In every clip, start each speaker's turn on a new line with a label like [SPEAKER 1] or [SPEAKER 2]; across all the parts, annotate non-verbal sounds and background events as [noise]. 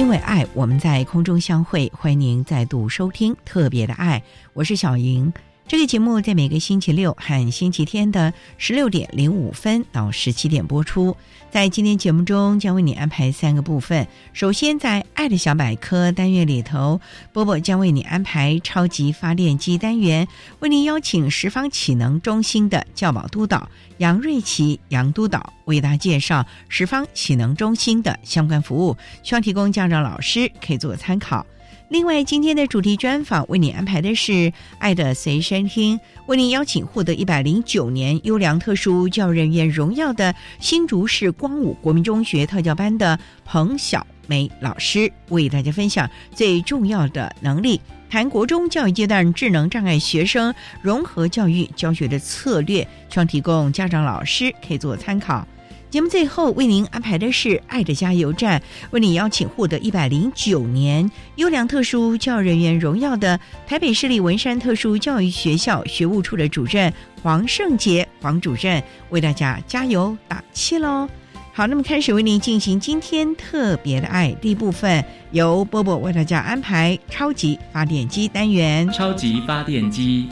[SPEAKER 1] 因为爱，我们在空中相会。欢迎您再度收听特别的爱，我是小莹。这个节目在每个星期六和星期天的十六点零五分到十七点播出。在今天节目中，将为你安排三个部分。首先，在“爱的小百科”单元里头，波波将为你安排“超级发电机”单元，为您邀请十方启能中心的教保督导杨瑞琪杨督导为大家介绍十方启能中心的相关服务，希望提供家长、老师可以做个参考。另外，今天的主题专访为你安排的是《爱的随身听》，为您邀请获得一百零九年优良特殊教育人员荣耀的新竹市光武国民中学特教班的彭小梅老师，为大家分享最重要的能力，谈国中教育阶段智能障碍学生融合教育教学的策略，希望提供家长、老师可以做参考。节目最后为您安排的是《爱的加油站》，为你邀请获得一百零九年优良特殊教育人员荣耀的台北市立文山特殊教育学校学务处的主任黄胜杰黄主任，为大家加油打气喽！好，那么开始为您进行今天特别的爱第一部分，由波波为大家安排超级发电机单元。
[SPEAKER 2] 超级发电机，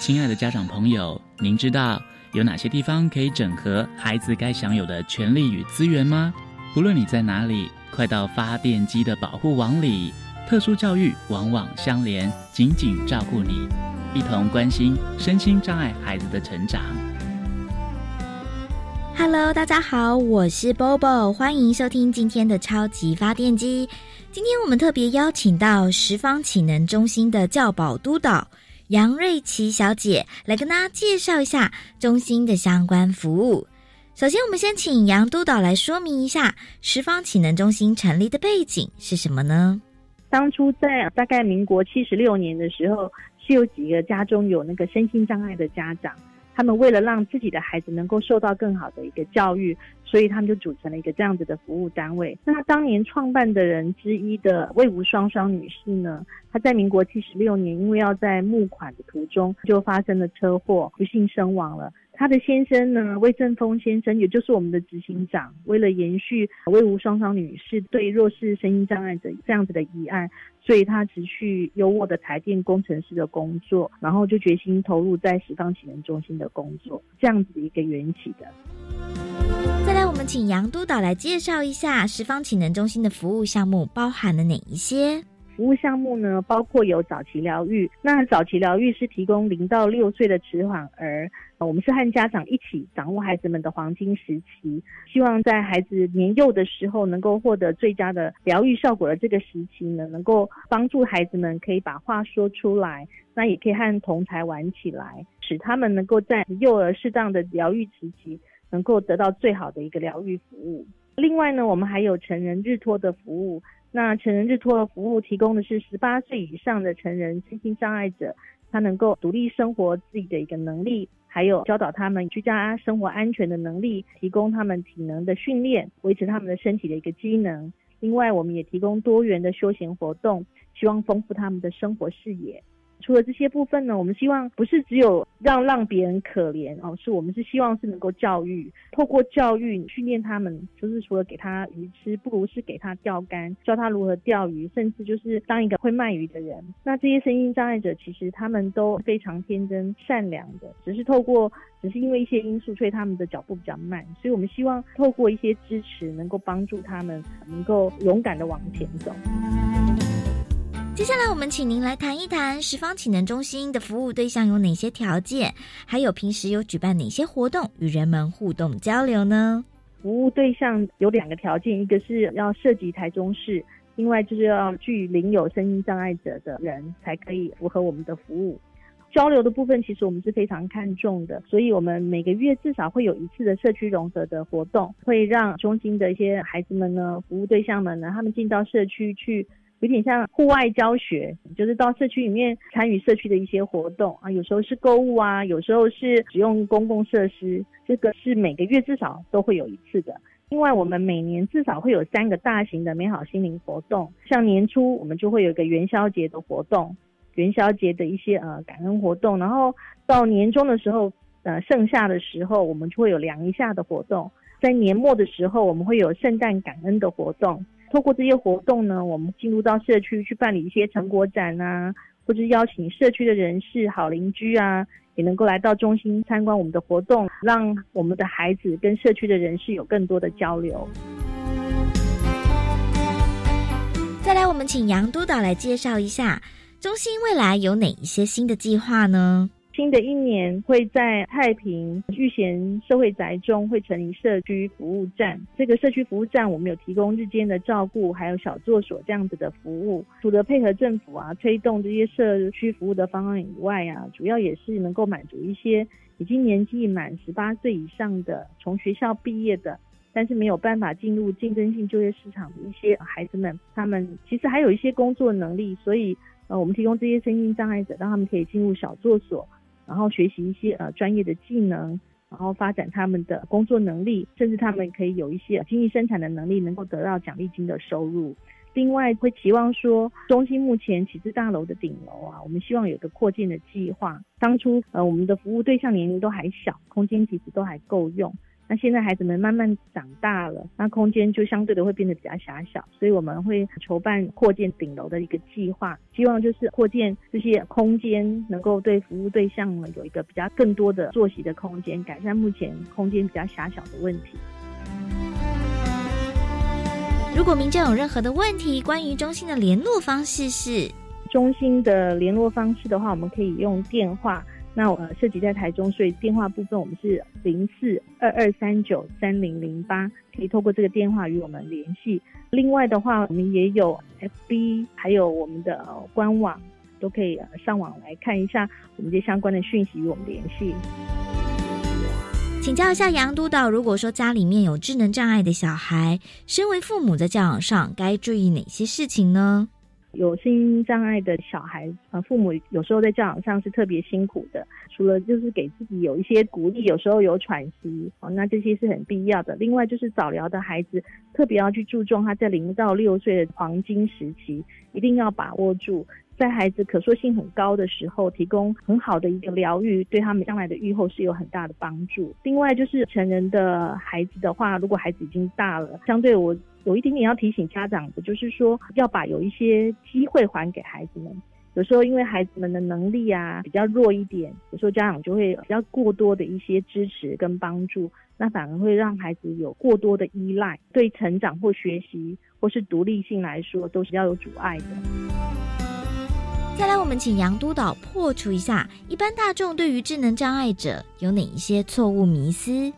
[SPEAKER 2] 亲爱的家长朋友，您知道？有哪些地方可以整合孩子该享有的权利与资源吗？无论你在哪里，快到发电机的保护网里。特殊教育网网相连，紧紧照顾你，一同关心身心障碍孩子的成长。
[SPEAKER 3] Hello，大家好，我是 Bobo，欢迎收听今天的超级发电机。今天我们特别邀请到十方启能中心的教保督导。杨瑞琪小姐来跟大家介绍一下中心的相关服务。首先，我们先请杨督导来说明一下十方启能中心成立的背景是什么呢？
[SPEAKER 4] 当初在大概民国七十六年的时候，是有几个家中有那个身心障碍的家长。他们为了让自己的孩子能够受到更好的一个教育，所以他们就组成了一个这样子的服务单位。那当年创办的人之一的魏无双双女士呢，她在民国七十六年，因为要在募款的途中就发生了车祸，不幸身亡了。她的先生呢，魏正峰先生，也就是我们的执行长，为了延续魏无双双女士对弱势声音障碍者这样子的遗案。所以他辞去优渥的台电工程师的工作，然后就决心投入在十方启能中心的工作，这样子的一个缘起的。
[SPEAKER 3] 再来，我们请杨督导来介绍一下十方启能中心的服务项目包含了哪一些？
[SPEAKER 4] 服务项目呢，包括有早期疗愈。那早期疗愈是提供零到六岁的迟缓儿，我们是和家长一起掌握孩子们的黄金时期，希望在孩子年幼的时候能够获得最佳的疗愈效果的这个时期呢，能够帮助孩子们可以把话说出来，那也可以和同才玩起来，使他们能够在幼儿适当的疗愈时期，能够得到最好的一个疗愈服务。另外呢，我们还有成人日托的服务。那成人日托的服务提供的是十八岁以上的成人身心障碍者，他能够独立生活自己的一个能力，还有教导他们居家生活安全的能力，提供他们体能的训练，维持他们的身体的一个机能。另外，我们也提供多元的休闲活动，希望丰富他们的生活视野。除了这些部分呢，我们希望不是只有让让别人可怜哦，是我们是希望是能够教育，透过教育训练他们，就是除了给他鱼吃，不如是给他钓竿，教他如何钓鱼，甚至就是当一个会卖鱼的人。那这些身心障碍者其实他们都非常天真善良的，只是透过，只是因为一些因素，所以他们的脚步比较慢。所以我们希望透过一些支持，能够帮助他们，能够勇敢的往前走。
[SPEAKER 3] 接下来，我们请您来谈一谈十方启能中心的服务对象有哪些条件，还有平时有举办哪些活动与人们互动交流呢？
[SPEAKER 4] 服务对象有两个条件，一个是要涉及台中市，另外就是要具领有身心障碍者的人才可以符合我们的服务。交流的部分，其实我们是非常看重的，所以我们每个月至少会有一次的社区融合的活动，会让中心的一些孩子们呢，服务对象们呢，他们进到社区去。有点像户外教学，就是到社区里面参与社区的一些活动啊，有时候是购物啊，有时候是使用公共设施，这个是每个月至少都会有一次的。另外，我们每年至少会有三个大型的美好心灵活动，像年初我们就会有一个元宵节的活动，元宵节的一些呃感恩活动，然后到年终的时候，呃盛夏的时候，我们就会有凉一下的活动，在年末的时候，我们会有圣诞感恩的活动。透过这些活动呢，我们进入到社区去办理一些成果展啊，或者邀请社区的人士、好邻居啊，也能够来到中心参观我们的活动，让我们的孩子跟社区的人士有更多的交流。
[SPEAKER 3] 再来，我们请杨督导来介绍一下中心未来有哪一些新的计划呢？
[SPEAKER 4] 新的一年会在太平玉贤社会宅中会成立社区服务站。这个社区服务站，我们有提供日间的照顾，还有小作所这样子的服务。除了配合政府啊推动这些社区服务的方案以外啊，主要也是能够满足一些已经年纪满十八岁以上的，从学校毕业的，但是没有办法进入竞争性就业市场的一些孩子们。他们其实还有一些工作能力，所以呃，我们提供这些身心障碍者，让他们可以进入小作所。然后学习一些呃专业的技能，然后发展他们的工作能力，甚至他们可以有一些经济生产的能力，能够得到奖励金的收入。另外会期望说，中心目前启智大楼的顶楼啊，我们希望有个扩建的计划。当初呃我们的服务对象年龄都还小，空间其实都还够用。那现在孩子们慢慢长大了，那空间就相对的会变得比较狭小，所以我们会筹办扩建顶楼的一个计划，希望就是扩建这些空间，能够对服务对象呢有一个比较更多的坐席的空间，改善目前空间比较狭小的问题。
[SPEAKER 3] 如果民众有任何的问题，关于中心的联络方式是
[SPEAKER 4] 中心的联络方式的话，我们可以用电话。那呃，涉及在台中，所以电话部分我们是零四二二三九三零零八，可以透过这个电话与我们联系。另外的话，我们也有 FB，还有我们的官网，都可以上网来看一下我们这相关的讯息与我们联系。
[SPEAKER 3] 请教一下杨督导，如果说家里面有智能障碍的小孩，身为父母在教养上该注意哪些事情呢？
[SPEAKER 4] 有心障碍的小孩，呃，父母有时候在教养上是特别辛苦的。除了就是给自己有一些鼓励，有时候有喘息，哦，那这些是很必要的。另外就是早疗的孩子，特别要去注重他在零到六岁的黄金时期，一定要把握住。在孩子可塑性很高的时候，提供很好的一个疗愈，对他们将来的愈后是有很大的帮助。另外就是成人的孩子的话，如果孩子已经大了，相对我有一点点要提醒家长的，就是说要把有一些机会还给孩子们。有时候因为孩子们的能力啊比较弱一点，有时候家长就会比较过多的一些支持跟帮助，那反而会让孩子有过多的依赖，对成长或学习或是独立性来说都是要有阻碍的。
[SPEAKER 3] 再来，我们请杨督导破除一下一般大众对于智能障碍者有哪一些错误迷思。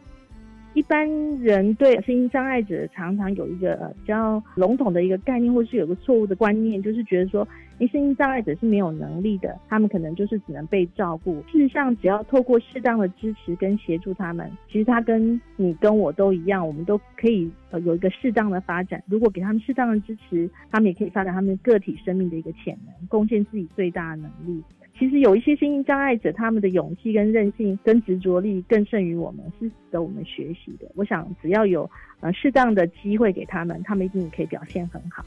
[SPEAKER 4] 一般人对身心障碍者常常有一个比较笼统的一个概念，或是有个错误的观念，就是觉得说，因身心障碍者是没有能力的，他们可能就是只能被照顾。事实上，只要透过适当的支持跟协助他们，其实他跟你跟我都一样，我们都可以呃有一个适当的发展。如果给他们适当的支持，他们也可以发展他们个体生命的一个潜能，贡献自己最大的能力。其实有一些心灵障碍者，他们的勇气跟韧性跟执着力更胜于我们，是值得我们学习的。我想，只要有呃适当的机会给他们，他们一定可以表现很好。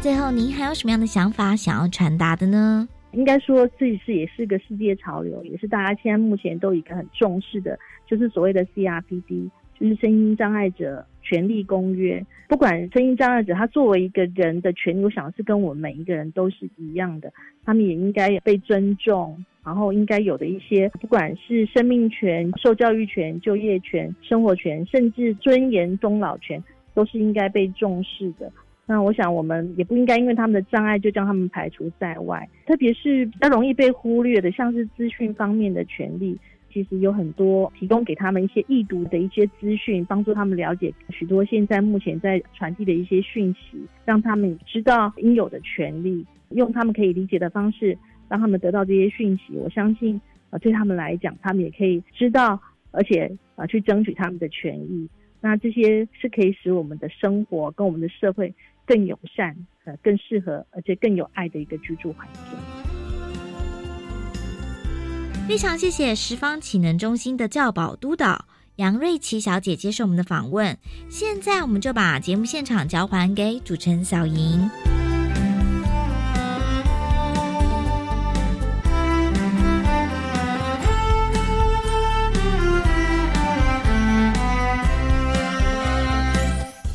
[SPEAKER 3] 最后，您还有什么样的想法想要传达的呢？
[SPEAKER 4] 应该说，这是也是个世界潮流，也是大家现在目前都一个很重视的，就是所谓的 CRPD，就是声音障碍者权利公约。不管声音障碍者他作为一个人的权利，我想是跟我们每一个人都是一样的，他们也应该被尊重，然后应该有的一些，不管是生命权、受教育权、就业权、生活权，甚至尊严终老权，都是应该被重视的。那我想，我们也不应该因为他们的障碍就将他们排除在外，特别是比较容易被忽略的，像是资讯方面的权利，其实有很多提供给他们一些易读的一些资讯，帮助他们了解许多现在目前在传递的一些讯息，让他们知道应有的权利，用他们可以理解的方式，让他们得到这些讯息。我相信，呃，对他们来讲，他们也可以知道，而且啊，去争取他们的权益。那这些是可以使我们的生活跟我们的社会。更友善、呃，更适合，而且更有爱的一个居住环境。
[SPEAKER 3] 非常谢谢十方启能中心的教保督导杨瑞琪小姐接受我们的访问。现在，我们就把节目现场交还给主持人小莹。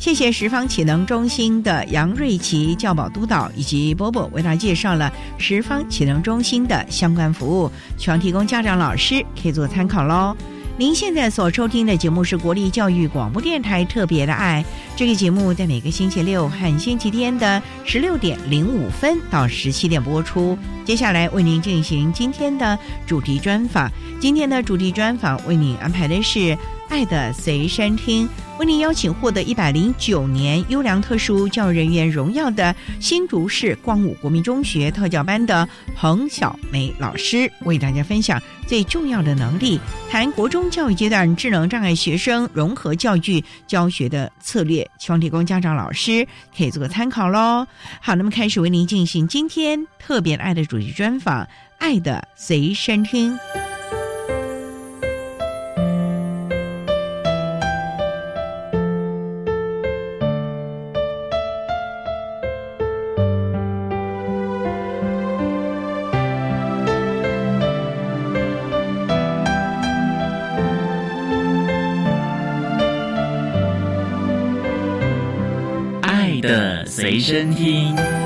[SPEAKER 1] 谢谢十方启能中心的杨瑞琪教保督导以及波波为大家介绍了十方启能中心的相关服务，希望提供家长老师可以做参考喽。您现在所收听的节目是国立教育广播电台特别的爱，这个节目在每个星期六和星期天的十六点零五分到十七点播出。接下来为您进行今天的主题专访，今天的主题专访为您安排的是。爱的随身听，为您邀请获得一百零九年优良特殊教育人员荣耀的新竹市光武国民中学特教班的彭小梅老师，为大家分享最重要的能力，谈国中教育阶段智能障碍学生融合教育教学的策略，希望提供家长老师可以做个参考喽。好，那么开始为您进行今天特别爱的主题专访，爱的随身听。
[SPEAKER 2] 身听。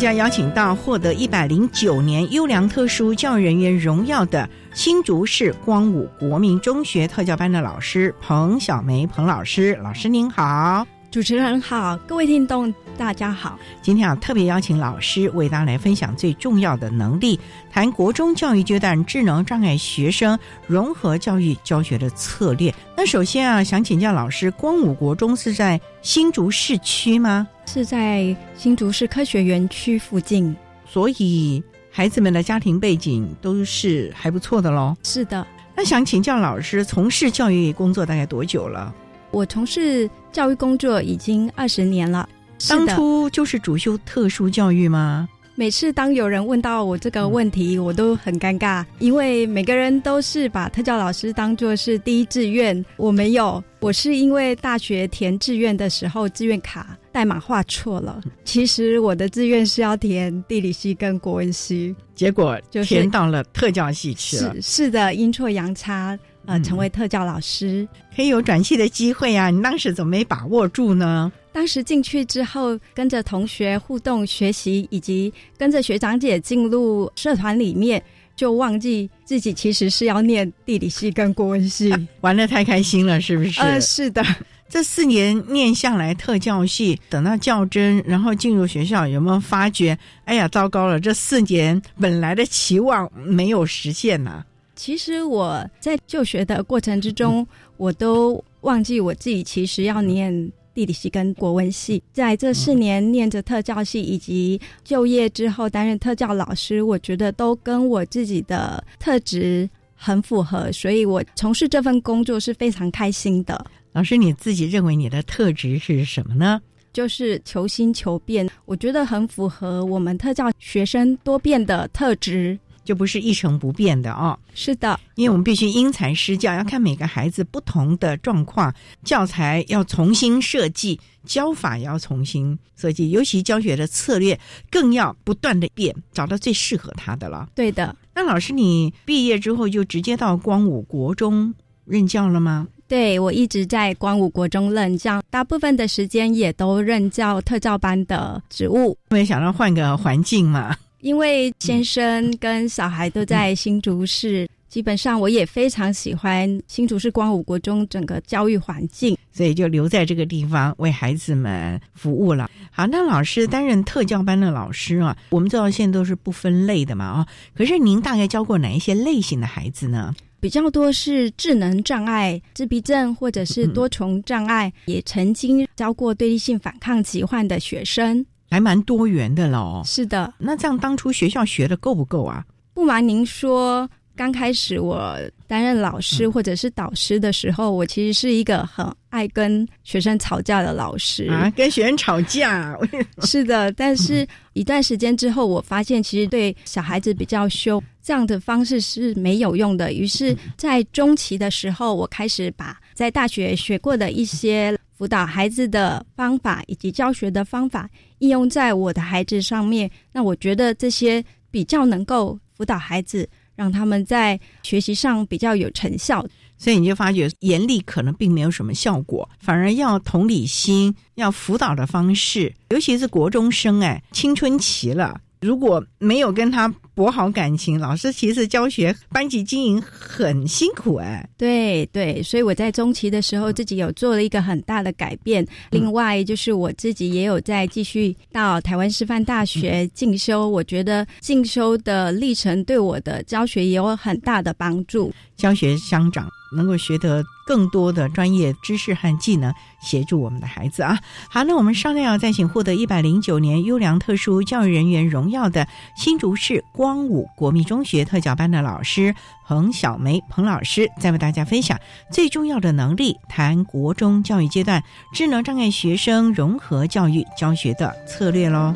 [SPEAKER 2] 家邀请到获得一百零九年优良特殊教育人员荣耀的新竹市光武国民中学特教班的老师彭小梅彭老师，老师您好，
[SPEAKER 5] 主持人好，各位听众大家好。
[SPEAKER 1] 今天啊，特别邀请老师为大家来分享最重要的能力，谈国中教育阶段智能障碍学生融合教育教学的策略。那首先啊，想请教老师，光武国中是在新竹市区吗？
[SPEAKER 5] 是在新竹市科学园区附近，
[SPEAKER 1] 所以孩子们的家庭背景都是还不错的喽。
[SPEAKER 5] 是的，
[SPEAKER 1] 那想请教老师，从事教育工作大概多久了？
[SPEAKER 5] 我从事教育工作已经二十年了。
[SPEAKER 1] 当初就是主修特殊教育吗？
[SPEAKER 5] 每次当有人问到我这个问题，我都很尴尬，因为每个人都是把特教老师当做是第一志愿，我没有，我是因为大学填志愿的时候，志愿卡代码画错了。其实我的志愿是要填地理系跟国文系，
[SPEAKER 1] 结果就填到了特教系去了。
[SPEAKER 5] 是是的，阴错阳差，呃，成为特教老师，
[SPEAKER 1] 可以有转系的机会啊！你当时怎么没把握住呢？
[SPEAKER 5] 当时进去之后，跟着同学互动学习，以及跟着学长姐进入社团里面，就忘记自己其实是要念地理系跟国文系，[laughs]
[SPEAKER 1] 玩的太开心了，是不是？
[SPEAKER 5] 呃，是的。
[SPEAKER 1] 这四年念下来，特教系等到较真，然后进入学校，有没有发觉？哎呀，糟糕了！这四年本来的期望没有实现呢。
[SPEAKER 5] 其实我在就学的过程之中，我都忘记我自己其实要念。地理系跟国文系，在这四年念着特教系，以及就业之后担任特教老师，我觉得都跟我自己的特质很符合，所以我从事这份工作是非常开心的。
[SPEAKER 1] 老师，你自己认为你的特质是什么呢？
[SPEAKER 5] 就是求新求变，我觉得很符合我们特教学生多变的特质。
[SPEAKER 1] 就不是一成不变的哦。
[SPEAKER 5] 是的，
[SPEAKER 1] 因为我们必须因材施教，要看每个孩子不同的状况，教材要重新设计，教法也要重新设计，尤其教学的策略更要不断的变，找到最适合他的了。
[SPEAKER 5] 对的。
[SPEAKER 1] 那老师，你毕业之后就直接到光武国中任教了吗？
[SPEAKER 5] 对，我一直在光武国中任教，大部分的时间也都任教特教班的职务。
[SPEAKER 1] 没想到换个环境嘛。
[SPEAKER 5] 因为先生跟小孩都在新竹市，基本上我也非常喜欢新竹市光武国中整个教育环境，
[SPEAKER 1] 所以就留在这个地方为孩子们服务了。好，那老师担任特教班的老师啊，我们知道现在都是不分类的嘛啊，可是您大概教过哪一些类型的孩子呢？
[SPEAKER 5] 比较多是智能障碍、自闭症或者是多重障碍，也曾经教过对立性反抗疾患的学生。
[SPEAKER 1] 还蛮多元的喽。
[SPEAKER 5] 是的，
[SPEAKER 1] 那这样当初学校学的够不够啊？
[SPEAKER 5] 不瞒您说，刚开始我担任老师或者是导师的时候，我其实是一个很爱跟学生吵架的老师
[SPEAKER 1] 啊，跟学生吵架。[laughs]
[SPEAKER 5] 是的，但是一段时间之后，我发现其实对小孩子比较凶，这样的方式是没有用的。于是，在中期的时候，我开始把在大学学过的一些。辅导孩子的方法以及教学的方法应用在我的孩子上面，那我觉得这些比较能够辅导孩子，让他们在学习上比较有成效。
[SPEAKER 1] 所以你就发觉严厉可能并没有什么效果，反而要同理心，要辅导的方式，尤其是国中生，哎，青春期了。如果没有跟他博好感情，老师其实教学班级经营很辛苦哎。
[SPEAKER 5] 对对，所以我在中期的时候自己有做了一个很大的改变。另外就是我自己也有在继续到台湾师范大学进修，我觉得进修的历程对我的教学也有很大的帮助。
[SPEAKER 1] 教学相长。能够学得更多的专业知识和技能，协助我们的孩子啊！好，那我们商量要再请获得一百零九年优良特殊教育人员荣耀的新竹市光武国民中学特教班的老师彭小梅彭老师，再为大家分享最重要的能力，谈国中教育阶段智能障碍学生融合教育教学的策略喽。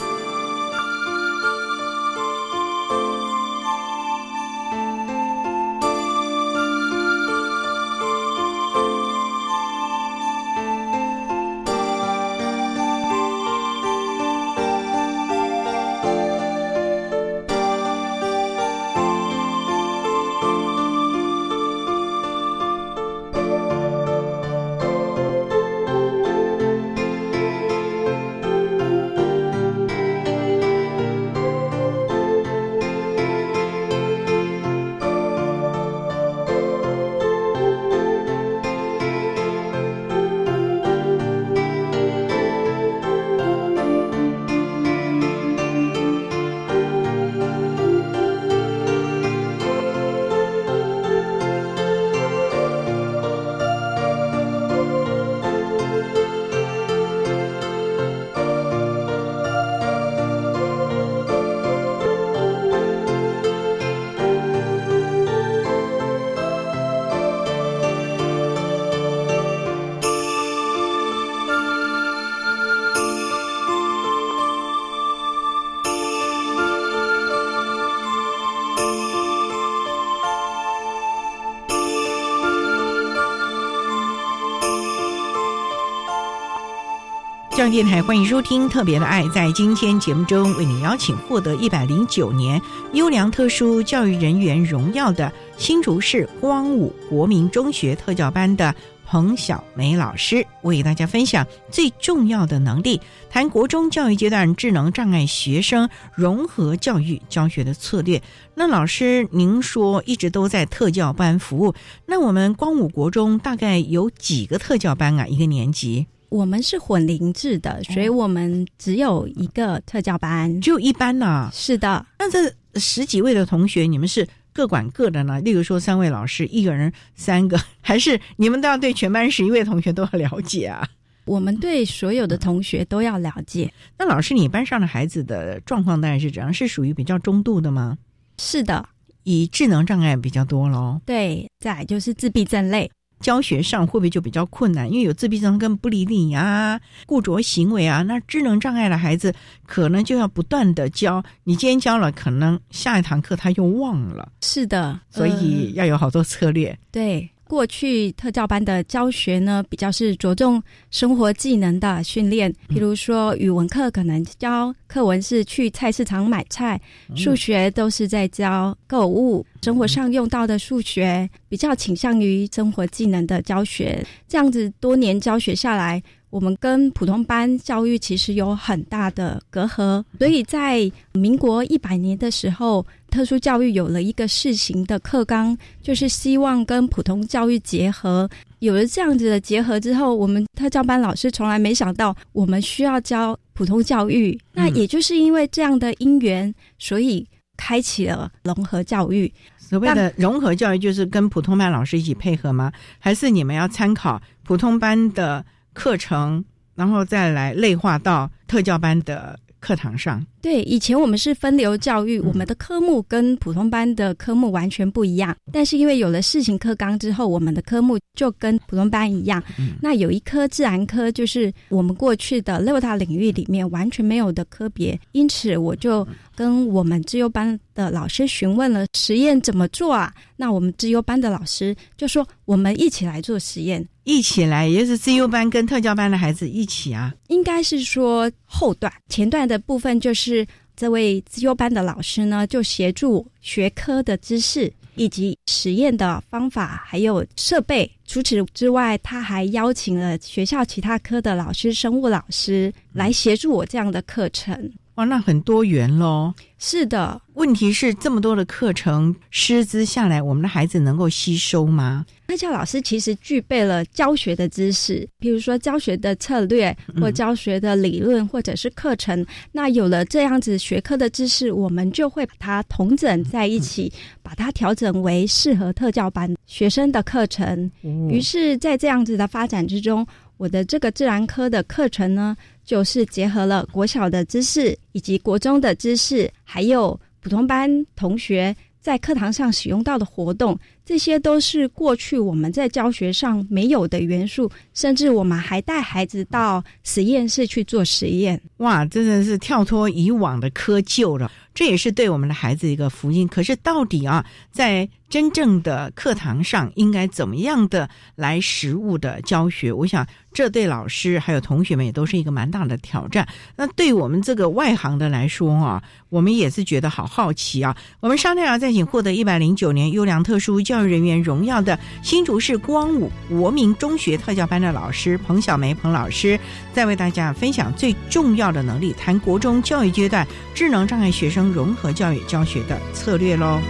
[SPEAKER 1] 电台欢迎收听《特别的爱》。在今天节目中，为你邀请获得一百零九年优良特殊教育人员荣耀的新竹市光武国民中学特教班的彭小梅老师，为大家分享最重要的能力，谈国中教育阶段智能障碍学生融合教育教学的策略。那老师，您说一直都在特教班服务，那我们光武国中大概有几个特教班啊？一个年级？
[SPEAKER 5] 我们是混龄制的，所以我们只有一个特教班，
[SPEAKER 1] 就一班呢。
[SPEAKER 5] 是的，
[SPEAKER 1] 那这十几位的同学，你们是各管各的呢？例如说，三位老师，一个人三个，[laughs] 还是你们都要对全班十一位同学都要了解啊？
[SPEAKER 5] 我们对所有的同学都要了解。
[SPEAKER 1] 那老师，你班上的孩子的状况大概是怎样？是属于比较中度的吗？
[SPEAKER 5] 是的。
[SPEAKER 1] 以智能障碍比较多喽。
[SPEAKER 5] 对，再就是自闭症类。
[SPEAKER 1] 教学上会不会就比较困难？因为有自闭症跟不理你啊、固着行为啊，那智能障碍的孩子可能就要不断的教。你今天教了，可能下一堂课他又忘了。
[SPEAKER 5] 是的，
[SPEAKER 1] 所以要有好多策略。
[SPEAKER 5] 对。过去特教班的教学呢，比较是着重生活技能的训练，譬如说语文课可能教课文是去菜市场买菜，数学都是在教购物，生活上用到的数学比较倾向于生活技能的教学。这样子多年教学下来，我们跟普通班教育其实有很大的隔阂，所以在民国一百年的时候。特殊教育有了一个试行的课纲，就是希望跟普通教育结合。有了这样子的结合之后，我们特教班老师从来没想到我们需要教普通教育。那也就是因为这样的因缘，所以开启了融合教育。
[SPEAKER 1] 所谓的融合教育，就是跟普通班老师一起配合吗？还是你们要参考普通班的课程，然后再来内化到特教班的？课堂上，
[SPEAKER 5] 对以前我们是分流教育，我们的科目跟普通班的科目完全不一样。但是因为有了试行课纲之后，我们的科目就跟普通班一样。那有一科自然科，就是我们过去的六大领域里面完全没有的科别，因此我就。跟我们自优班的老师询问了实验怎么做啊？那我们自优班的老师就说：“我们一起来做实验，
[SPEAKER 1] 一起来，也就是自优班跟特教班的孩子一起啊。”
[SPEAKER 5] 应该是说后段，前段的部分就是这位自优班的老师呢，就协助学科的知识以及实验的方法，还有设备。除此之外，他还邀请了学校其他科的老师、生物老师来协助我这样的课程。
[SPEAKER 1] 哇，那很多元喽！
[SPEAKER 5] 是的，
[SPEAKER 1] 问题是这么多的课程师资下来，我们的孩子能够吸收吗？
[SPEAKER 5] 那教老师其实具备了教学的知识，比如说教学的策略或教学的理论，或者是课程。那有了这样子学科的知识，我们就会把它统整在一起，把它调整为适合特教班学生的课程。于是，在这样子的发展之中，我的这个自然科的课程呢？就是结合了国小的知识，以及国中的知识，还有普通班同学在课堂上使用到的活动，这些都是过去我们在教学上没有的元素。甚至我们还带孩子到实验室去做实验。
[SPEAKER 1] 哇，真的是跳脱以往的窠臼了，这也是对我们的孩子一个福音。可是到底啊，在真正的课堂上应该怎么样的来实物的教学？我想。这对老师还有同学们也都是一个蛮大的挑战。那对我们这个外行的来说啊，我们也是觉得好好奇啊。我们商量要再请获得一百零九年优良特殊教教育人员荣耀的新竹市光武国民中学特教班的老师彭小梅彭老师，再为大家分享最重要的能力，谈国中教育阶段智能障碍学生融合教育教学的策略喽。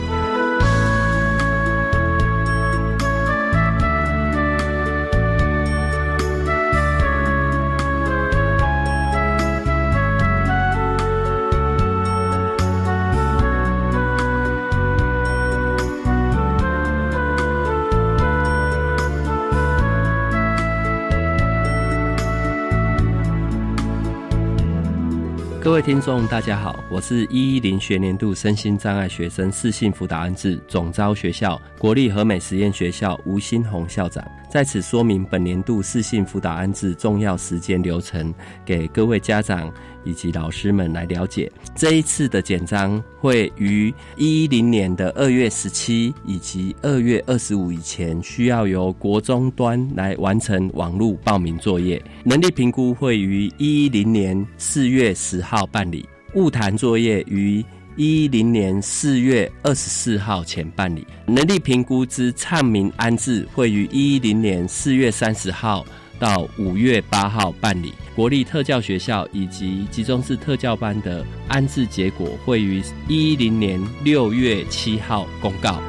[SPEAKER 6] 各位听众，大家好，我是一一零学年度身心障碍学生适性辅导安置总招学校国立和美实验学校吴新红校长，在此说明本年度适性辅导安置重要时间流程，给各位家长。以及老师们来了解这一次的简章会于一零年的二月十七以及二月二十五以前，需要由国中端来完成网络报名作业。能力评估会于一零年四月十号办理，物谈作业于一零年四月二十四号前办理。能力评估之唱民安置会于一零年四月三十号。到五月八号办理国立特教学校以及集中式特教班的安置结果，会于一零年六月七号公告。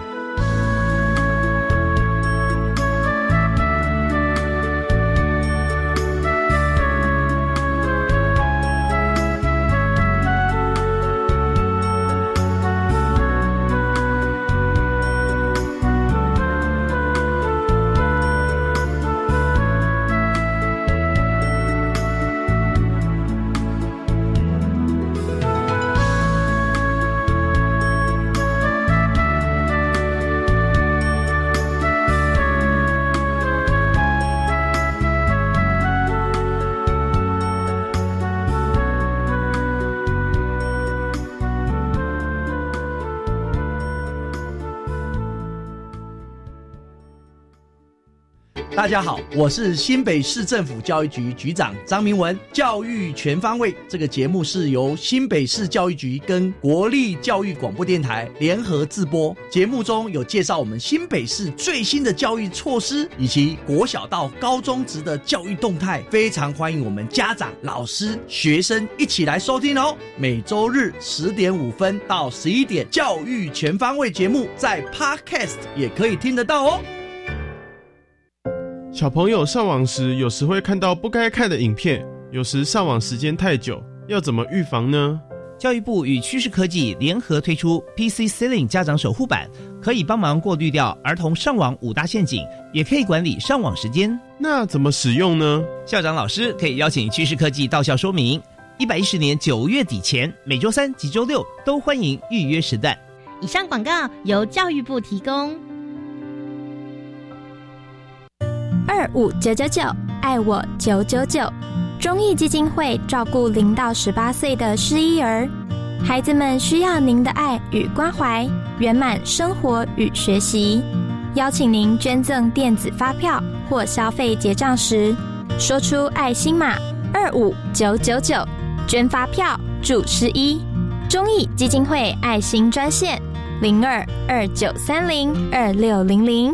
[SPEAKER 7] 大家好，我是新北市政府教育局局长张明文。教育全方位这个节目是由新北市教育局跟国立教育广播电台联合制播。节目中有介绍我们新北市最新的教育措施，以及国小到高中职的教育动态，非常欢迎我们家长、老师、学生一起来收听哦。每周日十点五分到十一点，教育全方位节目在 Podcast 也可以听得到哦。
[SPEAKER 8] 小朋友上网时，有时会看到不该看的影片，有时上网时间太久，要怎么预防呢？
[SPEAKER 9] 教育部与趋势科技联合推出 PC Ceiling 家长守护版，可以帮忙过滤掉儿童上网五大陷阱，也可以管理上网时间。
[SPEAKER 8] 那怎么使用呢？
[SPEAKER 9] 校长老师可以邀请趋势科技到校说明。一百一十年九月底前，每周三及周六都欢迎预约时段。
[SPEAKER 10] 以上广告由教育部提供。
[SPEAKER 11] 二五九九九，爱我九九九，中义基金会照顾零到十八岁的失依儿，孩子们需要您的爱与关怀，圆满生活与学习。邀请您捐赠电子发票或消费结账时，说出爱心码二五九九九，捐发票助失依。中义基金会爱心专线零二二九三零二六零零。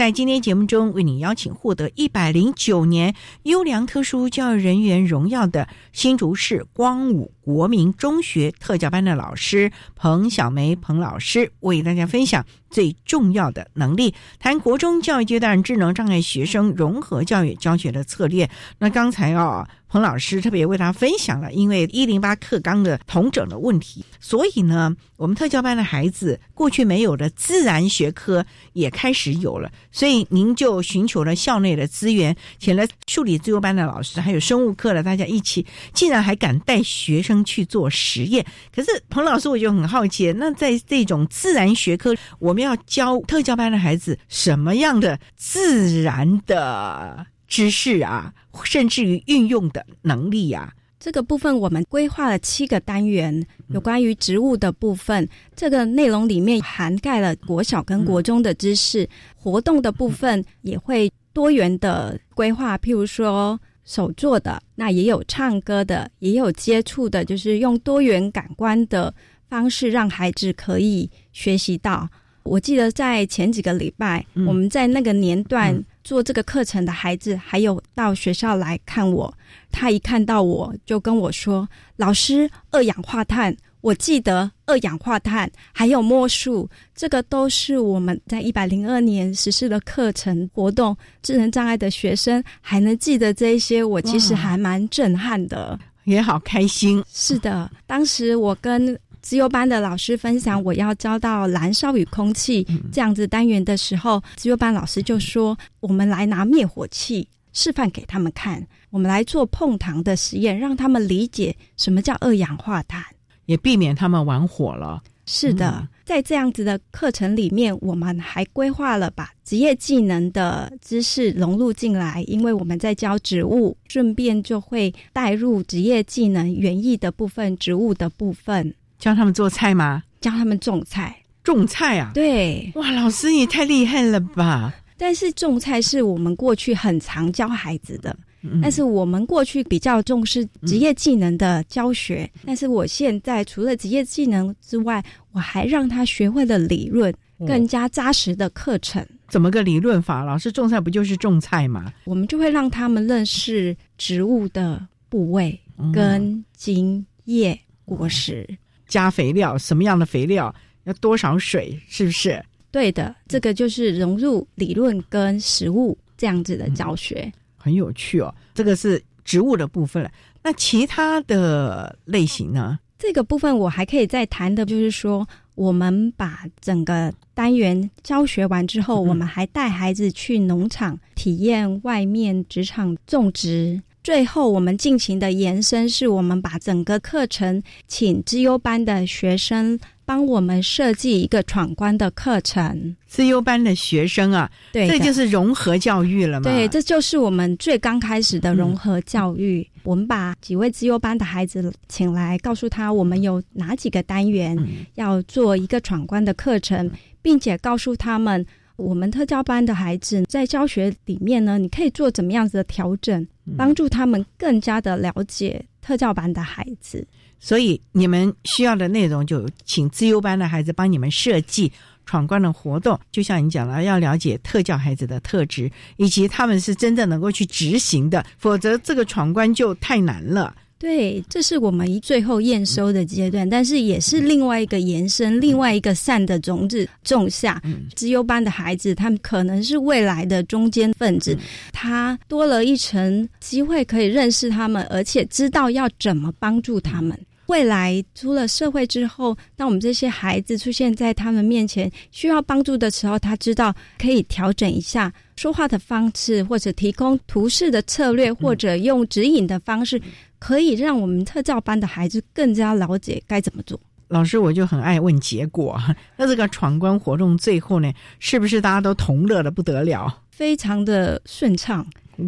[SPEAKER 1] 在今天节目中，为你邀请获得一百零九年优良特殊教育人员荣耀的新竹市光武国民中学特教班的老师彭小梅彭老师，为大家分享最重要的能力，谈国中教育阶段智能障碍学生融合教育教学的策略。那刚才啊。彭老师特别为他分享了，因为一零八课纲的同整的问题，所以呢，我们特教班的孩子过去没有的自然学科也开始有了，所以您就寻求了校内的资源，请了数理自由班的老师，还有生物课的大家一起，竟然还敢带学生去做实验。可是彭老师我就很好奇，那在这种自然学科，我们要教特教班的孩子什么样的自然的？知识啊，甚至于运用的能力呀，
[SPEAKER 5] 这个部分我们规划了七个单元，有关于植物的部分，这个内容里面涵盖了国小跟国中的知识。活动的部分也会多元的规划，譬如说手做的，那也有唱歌的，也有接触的，就是用多元感官的方式让孩子可以学习到。我记得在前几个礼拜，我们在那个年段。做这个课程的孩子，还有到学校来看我，他一看到我就跟我说：“老师，二氧化碳，我记得二氧化碳，还有魔术，这个都是我们在一百零二年实施的课程活动。智能障碍的学生还能记得这一些，我其实还蛮震撼的，
[SPEAKER 1] 也好开心。
[SPEAKER 5] 是的，当时我跟。自由班的老师分享，我要教到燃烧与空气这样子单元的时候，自由班老师就说：“我们来拿灭火器示范给他们看，我们来做碰糖的实验，让他们理解什么叫二氧化碳，
[SPEAKER 1] 也避免他们玩火了。”
[SPEAKER 5] 是的，在这样子的课程里面，我们还规划了把职业技能的知识融入进来，因为我们在教植物，顺便就会带入职业技能园艺的部分、植物的部分。
[SPEAKER 1] 教他们做菜吗？
[SPEAKER 5] 教他们种菜，
[SPEAKER 1] 种菜啊！
[SPEAKER 5] 对，
[SPEAKER 1] 哇，老师你太厉害了吧！
[SPEAKER 5] 但是种菜是我们过去很常教孩子的，但是我们过去比较重视职业技能的教学，但是我现在除了职业技能之外，我还让他学会了理论，更加扎实的课程。
[SPEAKER 1] 怎么个理论法？老师种菜不就是种菜吗？
[SPEAKER 5] 我们就会让他们认识植物的部位、根、茎、叶、果实，
[SPEAKER 1] 加肥料，什么样的肥料，要多少水，是不是？
[SPEAKER 5] 对的，这个就是融入理论跟实物这样子的教学，
[SPEAKER 1] 很有趣哦。这个是植物的部分了，那其他的类型呢？
[SPEAKER 5] 这个部分我还可以再谈的，就是说。我们把整个单元教学完之后，我们还带孩子去农场体验外面职场种植。最后，我们进行的延伸是我们把整个课程请资优班的学生。帮我们设计一个闯关的课程，
[SPEAKER 1] 自优班的学生啊，
[SPEAKER 5] 对，
[SPEAKER 1] 这就是融合教育了嘛？
[SPEAKER 5] 对，这就是我们最刚开始的融合教育。我们把几位自优班的孩子请来，告诉他我们有哪几个单元要做一个闯关的课程，并且告诉他们，我们特教班的孩子在教学里面呢，你可以做怎么样子的调整，帮助他们更加的了解特教班的孩子。
[SPEAKER 1] 所以你们需要的内容，就请自优班的孩子帮你们设计闯关的活动。就像你讲了，要了解特教孩子的特质，以及他们是真正能够去执行的，否则这个闯关就太难了。
[SPEAKER 5] 对，这是我们最后验收的阶段，但是也是另外一个延伸，另外一个善的种子种下。资优班的孩子，他们可能是未来的中间分子，他多了一层机会可以认识他们，而且知道要怎么帮助他们。未来出了社会之后，当我们这些孩子出现在他们面前需要帮助的时候，他知道可以调整一下说话的方式，或者提供图示的策略，或者用指引的方式，可以让我们特教班的孩子更加了解该怎么做。
[SPEAKER 1] 老师，我就很爱问结果。[laughs] 那这个闯关活动最后呢，是不是大家都同乐的不得了？
[SPEAKER 5] 非常的顺畅。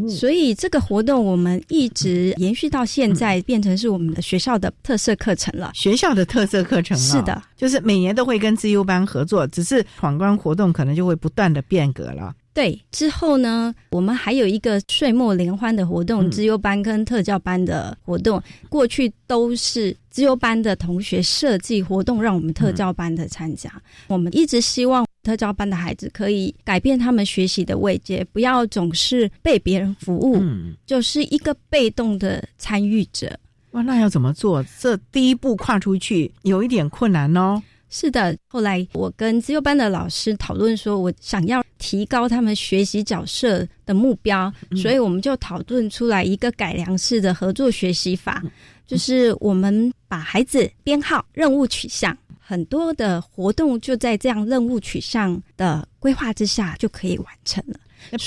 [SPEAKER 5] 所以这个活动我们一直延续到现在，变成是我们的学校的特色课程了。
[SPEAKER 1] 学校的特色课程
[SPEAKER 5] 是的，
[SPEAKER 1] 就是每年都会跟自优班合作，只是闯关活动可能就会不断的变革了。
[SPEAKER 5] 对，之后呢，我们还有一个岁末联欢的活动，自优班跟特教班的活动，过去都是自优班的同学设计活动，让我们特教班的参加。我们一直希望。特教班的孩子可以改变他们学习的位阶，不要总是被别人服务，就是一个被动的参与者。
[SPEAKER 1] 哇，那要怎么做？这第一步跨出去有一点困难哦。
[SPEAKER 5] 是的，后来我跟自由班的老师讨论说，我想要提高他们学习角色的目标，所以我们就讨论出来一个改良式的合作学习法，就是我们把孩子编号、任务取向。很多的活动就在这样任务取向的规划之下就可以完成了。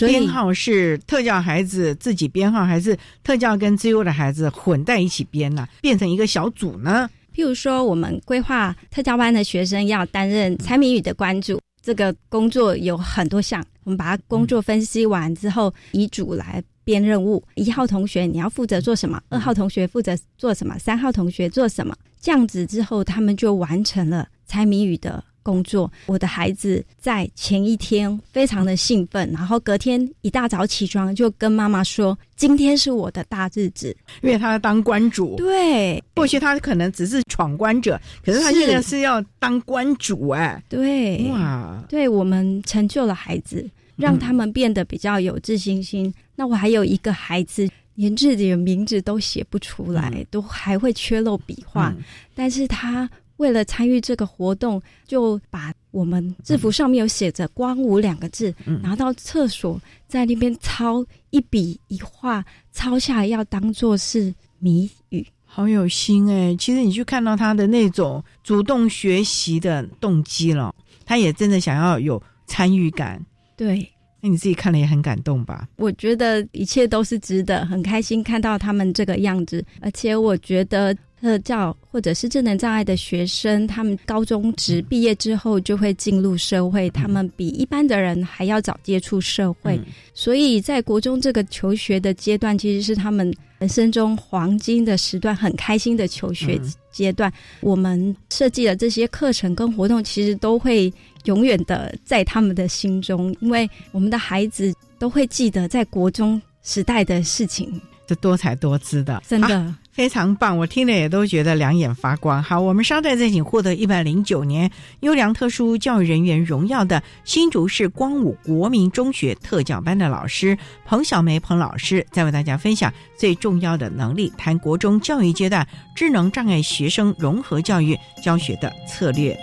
[SPEAKER 1] 编号是特教孩子自己编号，还是特教跟自优的孩子混在一起编呢？变成一个小组呢？
[SPEAKER 5] 譬如说，我们规划特教班的学生要担任猜谜语的关注，这个工作有很多项，我们把它工作分析完之后，以组来编任务。一号同学你要负责做什么？二号同学负责做什么？三号同学做什么？这样子之后，他们就完成了猜谜语的工作。我的孩子在前一天非常的兴奋，然后隔天一大早起床就跟妈妈说：“今天是我的大日子，
[SPEAKER 1] 因为他要当关主。”
[SPEAKER 5] 对，
[SPEAKER 1] 过去他可能只是闯关者，可是他现在是要当关主哎。
[SPEAKER 5] 对，哇，对我们成就了孩子，让他们变得比较有自信心。那我还有一个孩子。连自己的名字都写不出来，都还会缺漏笔画。但是他为了参与这个活动，就把我们制服上面有写着“光武”两个字，拿到厕所，在那边抄一笔一画，抄下来要当做是谜语。
[SPEAKER 1] 好有心哎！其实你去看到他的那种主动学习的动机了，他也真的想要有参与感。
[SPEAKER 5] 对。
[SPEAKER 1] 那你自己看了也很感动吧？
[SPEAKER 5] 我觉得一切都是值得，很开心看到他们这个样子，而且我觉得特教或者是智能障碍的学生，他们高中职毕业之后就会进入社会，他们比一般的人还要早接触社会，所以在国中这个求学的阶段，其实是他们人生中黄金的时段，很开心的求学阶段。我们设计的这些课程跟活动，其实都会。永远的在他们的心中，因为我们的孩子都会记得在国中时代的事情。
[SPEAKER 1] 这多才多姿的，
[SPEAKER 5] 真的。
[SPEAKER 1] 非常棒，我听了也都觉得两眼发光。好，我们稍待再请获得一百零九年优良特殊教育人员荣耀的新竹市光武国民中学特教班的老师彭小梅彭老师，再为大家分享最重要的能力，谈国中教育阶段智能障碍学生融合教育教学的策略。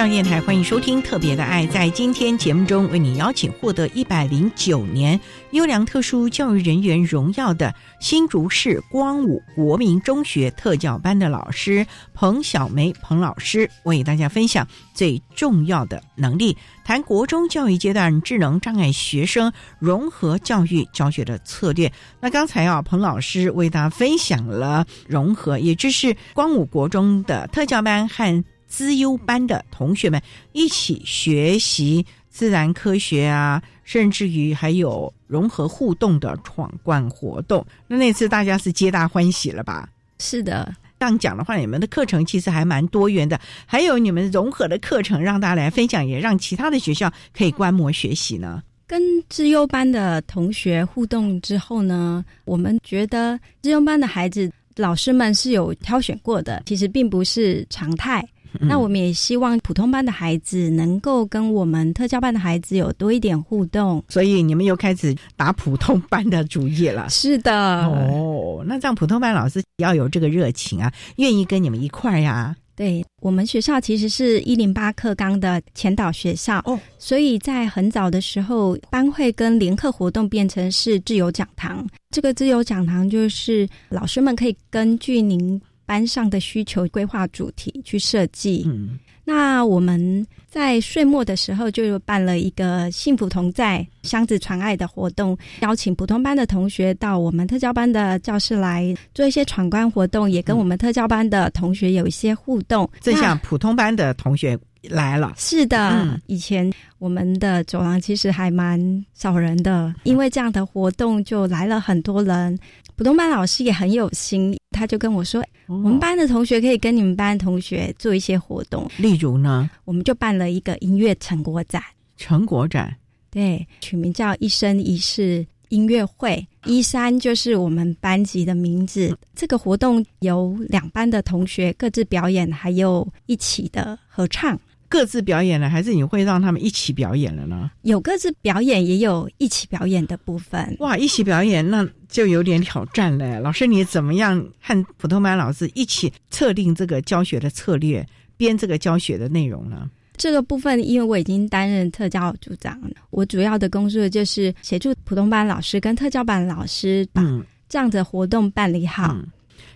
[SPEAKER 1] 教育电台欢迎收听《特别的爱》。在今天节目中，为你邀请获得一百零九年优良特殊教育人员荣耀的新竹市光武国民中学特教班的老师彭小梅彭老师，为大家分享最重要的能力，谈国中教育阶段智能障碍学生融合教育教学的策略。那刚才啊，彭老师为大家分享了融合，也就是光武国中的特教班和。资优班的同学们一起学习自然科学啊，甚至于还有融合互动的闯关活动。那那次大家是皆大欢喜了吧？
[SPEAKER 5] 是的，
[SPEAKER 1] 这样讲的话，你们的课程其实还蛮多元的，还有你们融合的课程，让大家来分享，也让其他的学校可以观摩学习呢。
[SPEAKER 5] 跟资优班的同学互动之后呢，我们觉得资优班的孩子老师们是有挑选过的，其实并不是常态。那我们也希望普通班的孩子能够跟我们特教班的孩子有多一点互动，
[SPEAKER 1] 所以你们又开始打普通班的主意了。
[SPEAKER 5] 是的，
[SPEAKER 1] 哦，那这样普通班老师要有这个热情啊，愿意跟你们一块儿呀。
[SPEAKER 5] 对我们学校其实是一零八课纲的前导学校，哦，所以在很早的时候，班会跟联课活动变成是自由讲堂。这个自由讲堂就是老师们可以根据您。班上的需求规划主题去设计。嗯，那我们在岁末的时候就办了一个“幸福同在，箱子传爱”的活动，邀请普通班的同学到我们特教班的教室来做一些闯关活动，也跟我们特教班的同学有一些互动。
[SPEAKER 1] 这下普通班的同学来了。
[SPEAKER 5] 是的，以前我们的走廊其实还蛮少人的，因为这样的活动就来了很多人。普通班老师也很有心，他就跟我说：“我们班的同学可以跟你们班同学做一些活动，
[SPEAKER 1] 例如呢，
[SPEAKER 5] 我们就办了一个音乐成果展。
[SPEAKER 1] 成果展，
[SPEAKER 5] 对，取名叫‘一生一世音乐会’，一三就是我们班级的名字。这个活动由两班的同学各自表演，还有一起的合唱。”
[SPEAKER 1] 各自表演了，还是你会让他们一起表演了呢？
[SPEAKER 5] 有各自表演，也有一起表演的部分。
[SPEAKER 1] 哇，一起表演那就有点挑战了。老师，你怎么样和普通班老师一起测定这个教学的策略，编这个教学的内容呢？
[SPEAKER 5] 这个部分，因为我已经担任特教组长，我主要的工作就是协助普通班老师跟特教班老师把这样的活动办理好。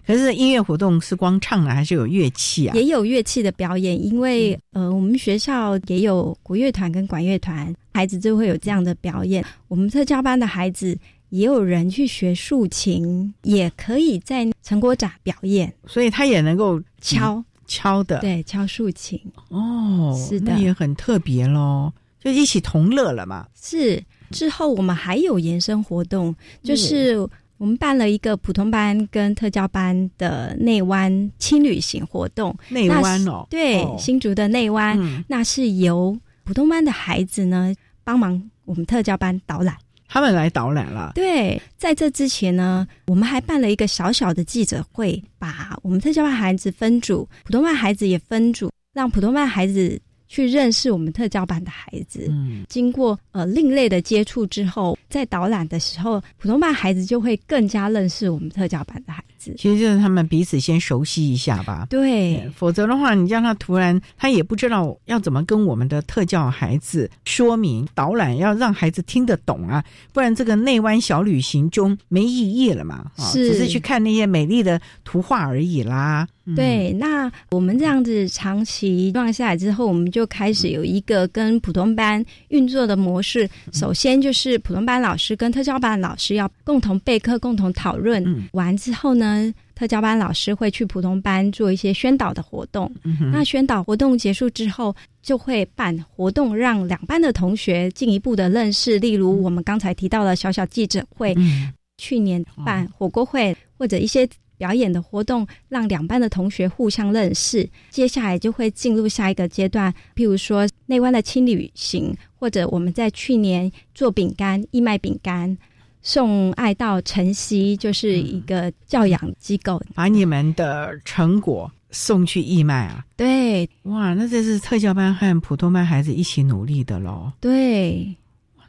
[SPEAKER 1] 可是音乐活动是光唱的，还是有乐器啊？
[SPEAKER 5] 也有乐器的表演，因为呃，我们学校也有国乐团跟管乐团，孩子就会有这样的表演。我们特教班的孩子也有人去学竖琴，也可以在成果展表演，
[SPEAKER 1] 所以他也能够
[SPEAKER 5] 敲
[SPEAKER 1] 敲。的，
[SPEAKER 5] 对，敲竖琴。
[SPEAKER 1] 哦，
[SPEAKER 5] 是的，
[SPEAKER 1] 也很特别喽，就一起同乐了嘛。
[SPEAKER 5] 是。之后我们还有延伸活动，就是。我们办了一个普通班跟特教班的内湾轻旅行活动。
[SPEAKER 1] 内湾哦，
[SPEAKER 5] 对，新竹的内湾，那是由普通班的孩子呢帮忙我们特教班导览。
[SPEAKER 1] 他们来导览了。
[SPEAKER 5] 对，在这之前呢，我们还办了一个小小的记者会，把我们特教班孩子分组，普通班孩子也分组，让普通班孩子去认识我们特教班的孩子。
[SPEAKER 1] 嗯，
[SPEAKER 5] 经过呃另类的接触之后，在导览的时候，普通班孩子就会更加认识我们特教班的孩子。
[SPEAKER 1] 其实就是他们彼此先熟悉一下吧。
[SPEAKER 5] 对，
[SPEAKER 1] 否则的话，你让他突然他也不知道要怎么跟我们的特教孩子说明导览，要让孩子听得懂啊，不然这个内湾小旅行中没意义了嘛。只是去看那些美丽的图画而已啦。嗯
[SPEAKER 5] 对，那我们这样子长期放下来之后，我们就开始有一个跟普通班运作的模式。首先就是普通班老师跟特教班老师要共同备课、共同讨论。完之后呢，特教班老师会去普通班做一些宣导的活动。
[SPEAKER 1] 嗯
[SPEAKER 5] 那宣导活动结束之后，就会办活动，让两班的同学进一步的认识。例如我们刚才提到的小小记者会，
[SPEAKER 1] 嗯
[SPEAKER 5] 去年办火锅会或者一些表演的活动，让两班的同学互相认识。接下来就会进入下一个阶段，譬如说内湾的轻旅行，或者我们在去年做饼干、义卖饼干。送爱到晨曦就是一个教养机构，
[SPEAKER 1] 把你们的成果送去义卖啊。
[SPEAKER 5] 对
[SPEAKER 1] 哇，那这是特教班和普通班孩子一起努力的喽。
[SPEAKER 5] 对，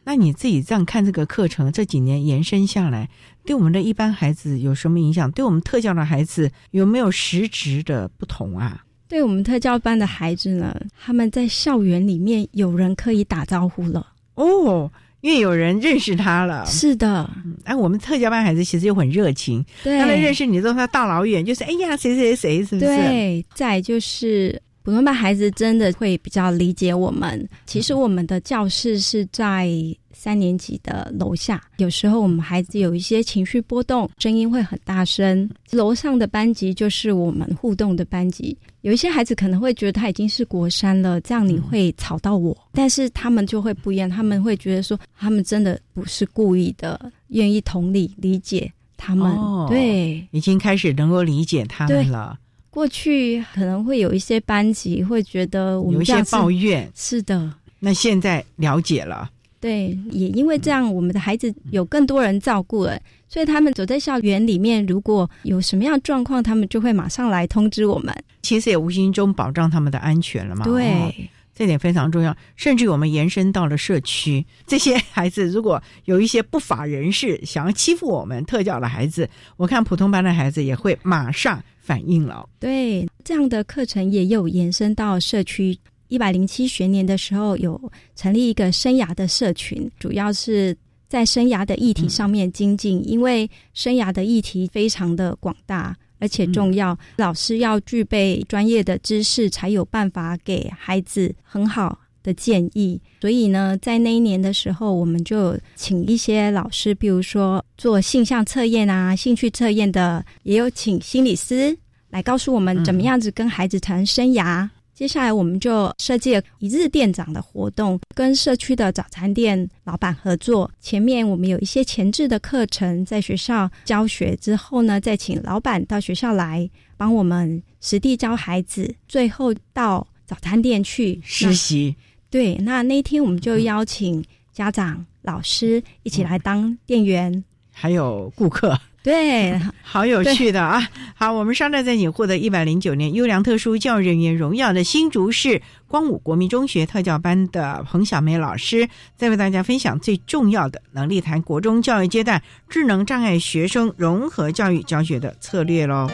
[SPEAKER 1] 那你自己这样看这个课程，这几年延伸下来，对我们的一般孩子有什么影响？对我们特教的孩子有没有实质的不同啊？
[SPEAKER 5] 对我们特教班的孩子呢，他们在校园里面有人可以打招呼了。
[SPEAKER 1] 哦，因为有人认识他了。
[SPEAKER 5] 是的，
[SPEAKER 1] 哎，我们特教班孩子其实又很热情，
[SPEAKER 5] 对
[SPEAKER 1] 他们认识你之后，他大老远就是哎呀谁谁谁，是不是？
[SPEAKER 5] 对，再就是普通班孩子真的会比较理解我们。其实我们的教室是在三年级的楼下，有时候我们孩子有一些情绪波动，声音会很大声。楼上的班级就是我们互动的班级。有一些孩子可能会觉得他已经是国三了，这样你会吵到我，但是他们就会不一样，他们会觉得说，他们真的不是故意的，愿意同理理解他们。
[SPEAKER 1] 哦
[SPEAKER 5] 对，
[SPEAKER 1] 已经开始能够理解他们了。
[SPEAKER 5] 过去可能会有一些班级会觉得我
[SPEAKER 1] 有一些抱怨，
[SPEAKER 5] 是的，
[SPEAKER 1] 那现在了解了。
[SPEAKER 5] 对，也因为这样，我们的孩子有更多人照顾了，所以他们走在校园里面，如果有什么样状况，他们就会马上来通知我们。
[SPEAKER 1] 其实也无形中保障他们的安全了嘛。
[SPEAKER 5] 对
[SPEAKER 1] 哦这点非常重要。甚至我们延伸到了社区，这些孩子如果有一些不法人士想要欺负我们特教的孩子，我看普通班的孩子也会马上反应了。
[SPEAKER 5] 对，这样的课程也有延伸到社区。一百零七学年的时候，有成立一个生涯的社群，主要是在生涯的议题上面精进，因为生涯的议题非常的广大。而且重要，老师要具备专业的知识，才有办法给孩子很好的建议。所以呢，在那一年的时候，我们就请一些老师，比如说做性向测验啊、兴趣测验的，也有请心理师来告诉我们怎么样子跟孩子谈生涯。接下来，我们就设计了一日店长的活动，跟社区的早餐店老板合作。前面我们有一些前置的课程在学校教学，之后呢，再请老板到学校来帮我们实地教孩子。最后到早餐店去
[SPEAKER 1] 实习。
[SPEAKER 5] 对，那那天我们就邀请家长、老师一起来当店员，
[SPEAKER 1] 还有顾客。
[SPEAKER 5] 对，[laughs]
[SPEAKER 1] 好有趣的啊！好，我们商战在你获得一百零九年优良特殊教育人员荣耀的新竹市光武国民中学特教班的彭小梅老师，再为大家分享最重要的能力谈国中教育阶段智能障碍学生融合教育教学的策略喽。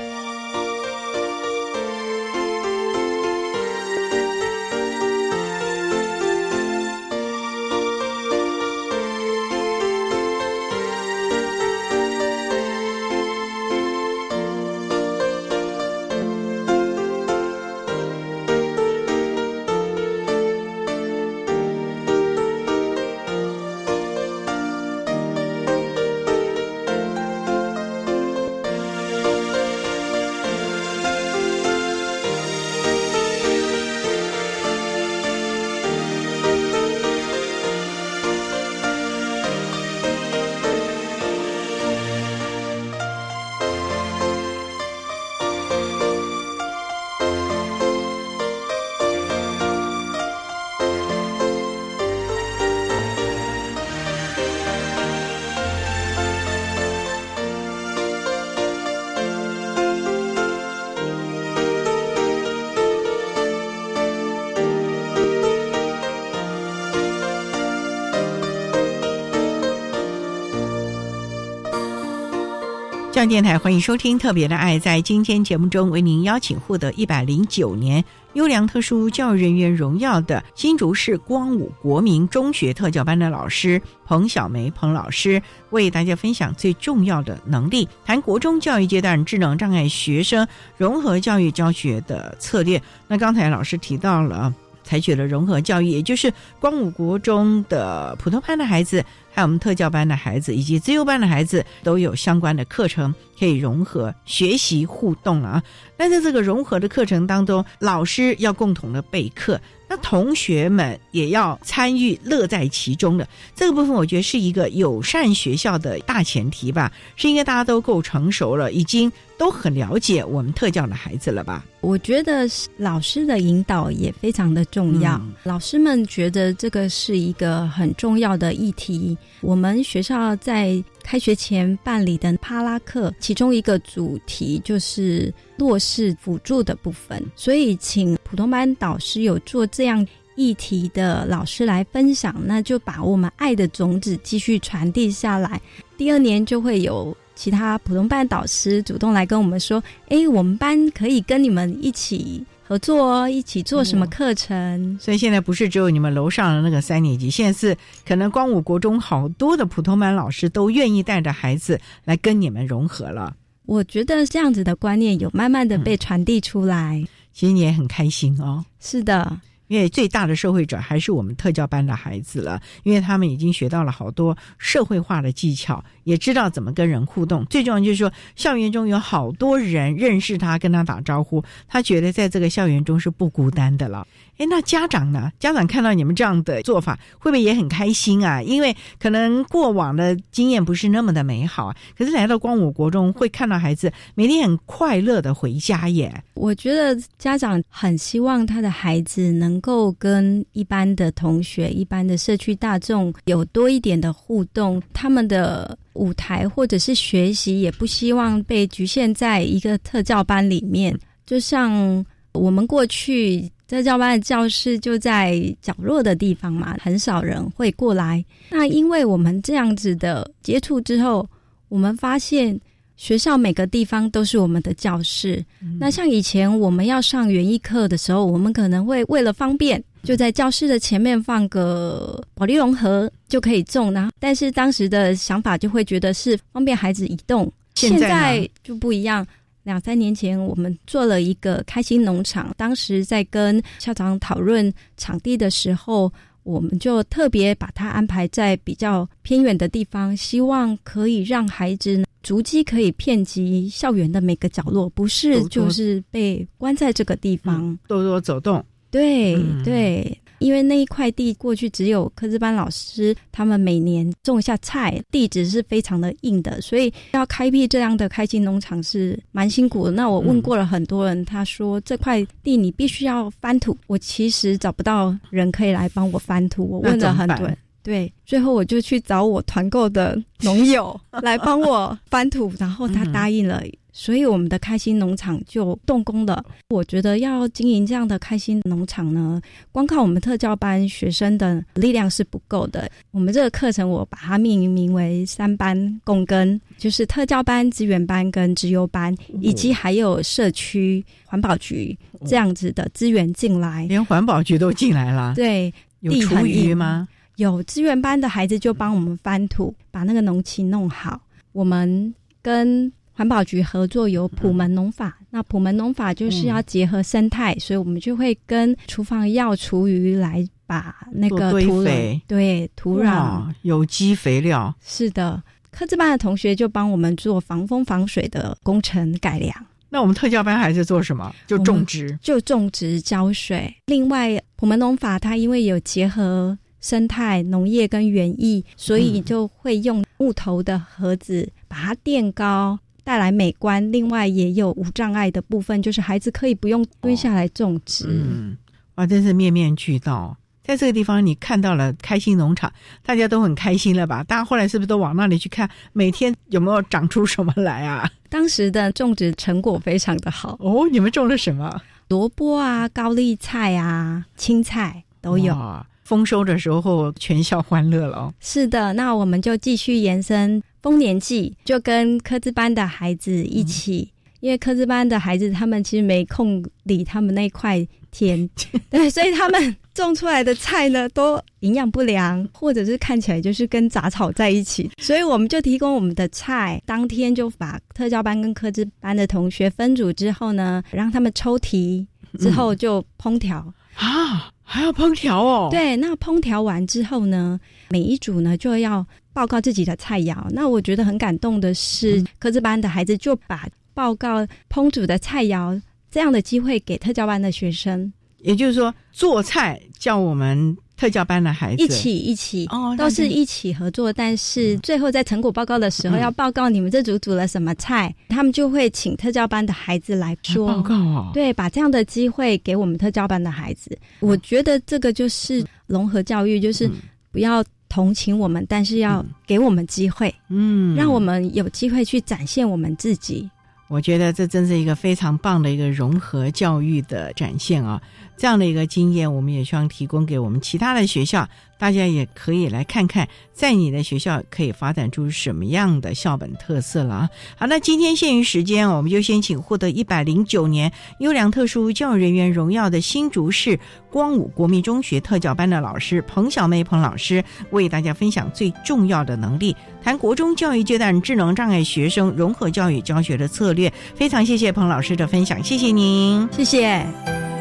[SPEAKER 1] 电台欢迎收听《特别的爱》。在今天节目中，为您邀请获得一百零九年优良特殊教育人员荣耀的新竹市光武国民中学特教班的老师彭小梅彭老师，为大家分享最重要的能力，谈国中教育阶段智能障碍学生融合教育教学的策略。那刚才老师提到了。采取了融合教育，也就是光武国中的普通班的孩子，还有我们特教班的孩子，以及自由班的孩子，都有相关的课程可以融合学习互动啊。那在这个融合的课程当中，老师要共同的备课。那同学们也要参与，乐在其中的这个部分，我觉得是一个友善学校的大前提吧。是应该大家都够成熟了，已经都很了解我们特教的孩子了吧？
[SPEAKER 5] 我觉得老师的引导也非常的重要。老师们觉得这个是一个很重要的议题。我们学校在开学前办理的帕拉课，其中一个主题就是弱势辅助的部分，所以请普通班导师有做这样议题的老师来分享，那就把我们爱的种子继续传递下来。第二年就会有其他普通班导师主动来跟我们说：“哎，我们班可以跟你们一起。”合作哦，一起做什么课程？
[SPEAKER 1] 所以现在不是只有你们楼上的那个三年级，现在是可能光武国中好多的普通班老师都愿意带着孩子来跟你们融合了。
[SPEAKER 5] 我觉得这样子的观念有慢慢的被传递出来，
[SPEAKER 1] 其实你也很开心哦。
[SPEAKER 5] 是的。
[SPEAKER 1] 因为最大的社会者还是我们特教班的孩子了，因为他们已经学到了好多社会化的技巧，也知道怎么跟人互动。最重要就是说，校园中有好多人认识他，跟他打招呼，他觉得在这个校园中是不孤单的了。哎，那家长呢？家长看到你们这样的做法，会不会也很开心啊？因为可能过往的经验不是那么的美好啊。可是来到光武国中，会看到孩子每天很快乐的回家耶。
[SPEAKER 5] 我觉得家长很希望他的孩子能够跟一般的同学、一般的社区大众有多一点的互动，他们的舞台或者是学习，也不希望被局限在一个特教班里面。就像我们过去。特教班的教室就在角落的地方嘛，很少人会过来。那因为我们这样子的接触之后，我们发现学校每个地方都是我们的教室。那像以前我们要上园艺课的时候，我们可能会为了方便，就在教室的前面放个保利龙盒就可以种。然后，但是当时的想法就会觉得是方便孩子移动。现在就不一样。两三年前，我们做了一个开心农场。当时在跟校长讨论场地的时候，我们就特别把它安排在比较偏远的地方，希望可以让孩子足迹可以遍及校园的每个角落，不是就是被关在这个地方，
[SPEAKER 1] 多多走动。
[SPEAKER 5] 对对。因为那一块地过去只有科资班老师，他们每年种一下菜，地质是非常的硬的，所以要开辟这样的开心农场是蛮辛苦的。那我问过了很多人，他说这块地你必须要翻土，我其实找不到人可以来帮我翻土，我问了很多，对，最后我就去找我团购的农友 [laughs] 来帮我翻土，然后他答应了。所以我们的开心农场就动工了。我觉得要经营这样的开心农场呢，光靠我们特教班学生的力量是不够的。我们这个课程我把它命名为三班共耕，就是特教班、资源班跟资优班，以及还有社区环保局这样子的资源进来，
[SPEAKER 1] 连环保局都进来了。
[SPEAKER 5] 对，
[SPEAKER 1] 有厨余吗？
[SPEAKER 5] 有资源班的孩子就帮我们翻土，把那个农期弄好。我们跟环保局合作有普门农法，那普门农法就是要结合生态，所以我们就会跟厨房要厨余来把那个土
[SPEAKER 1] 壤，
[SPEAKER 5] 对土壤
[SPEAKER 1] 有机肥料。
[SPEAKER 5] 是的，科技班的同学就帮我们做防风防水的工程改良。
[SPEAKER 1] 那我们特教班还是做什么？就种植，
[SPEAKER 5] 就种植浇水。另外，普门农法它因为有结合生态农业跟园艺，所以就会用木头的盒子把它垫高。带来美观，另外也有无障碍的部分，就是孩子可以不用蹲下来种植。
[SPEAKER 1] 嗯，哇，真是面面俱到。在这个地方，你看到了开心农场，大家都很开心了吧？大家后来是不是都往那里去看，每天有没有长出什么来啊？
[SPEAKER 5] 当时的种植成果非常的好
[SPEAKER 1] 哦。你们种了什么？
[SPEAKER 5] 萝卜啊，高丽菜啊，青菜都有。
[SPEAKER 1] 丰收的时候，全校欢乐了哦。
[SPEAKER 5] 是的，那我们就继续延伸。丰年祭，就跟科资班的孩子一起，因为科资班的孩子他们其实没空理他们那块田，[laughs] 对，所以他们种出来的菜呢都营养不良，或者是看起来就是跟杂草在一起，所以我们就提供我们的菜，当天就把特教班跟科资班的同学分组之后呢，让他们抽题，之后就烹调。
[SPEAKER 1] 啊，还要烹调哦？
[SPEAKER 5] 对，那烹调完之后呢，每一组呢就要报告自己的菜肴。那我觉得很感动的是，科字班的孩子就把报告烹煮的菜肴这样的机会给特教班的学生，
[SPEAKER 1] 也就是说做菜叫我们。特教班的孩子。
[SPEAKER 5] 一起一起。哦，都是一起合作，但是最后在成果报告的时候要报告你们这组煮了什么菜，他们就会请特教班的孩子来说。
[SPEAKER 1] 报告哦。
[SPEAKER 5] 对，把这样的机会给我们特教班的孩子，我觉得这个就是融合教育，就是不要同情我们，但是要给我们机会，嗯，让我们有机会去展现我们自己。
[SPEAKER 1] 我觉得这真是一个非常棒的一个融合教育的展现啊！这样的一个经验，我们也希望提供给我们其他的学校。大家也可以来看看，在你的学校可以发展出什么样的校本特色了啊！好，那今天限于时间，我们就先请获得一百零九年优良特殊教育人员荣耀的新竹市光武国民中学特教班的老师彭小妹彭老师，为大家分享最重要的能力，谈国中教育阶段智能障碍学生融合教育教学的策略。非常谢谢彭老师的分享，谢谢您，
[SPEAKER 5] 谢谢。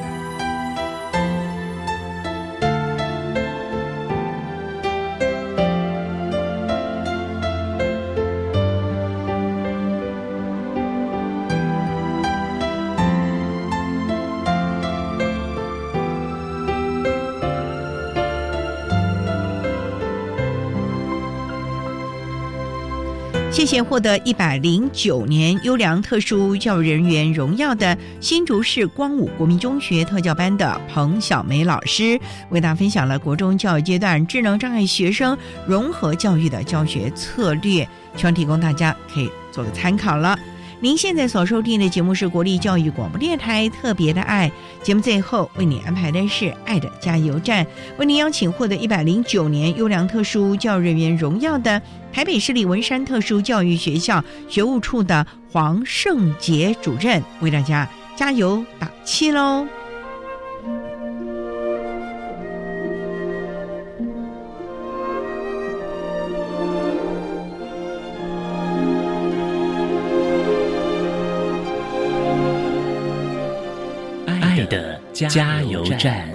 [SPEAKER 1] 谢谢获得一百零九年优良特殊教育人员荣耀的新竹市光武国民中学特教班的彭小梅老师，为大家分享了国中教育阶段智能障碍学生融合教育的教学策略，希望提供大家可以做个参考了。您现在所收听的节目是国立教育广播电台特别的爱节目，最后为您安排的是爱的加油站，为您邀请获得一百零九年优良特殊教育人员荣耀的台北市立文山特殊教育学校学务处的黄圣杰主任，为大家加油打气喽。
[SPEAKER 2] 加油站。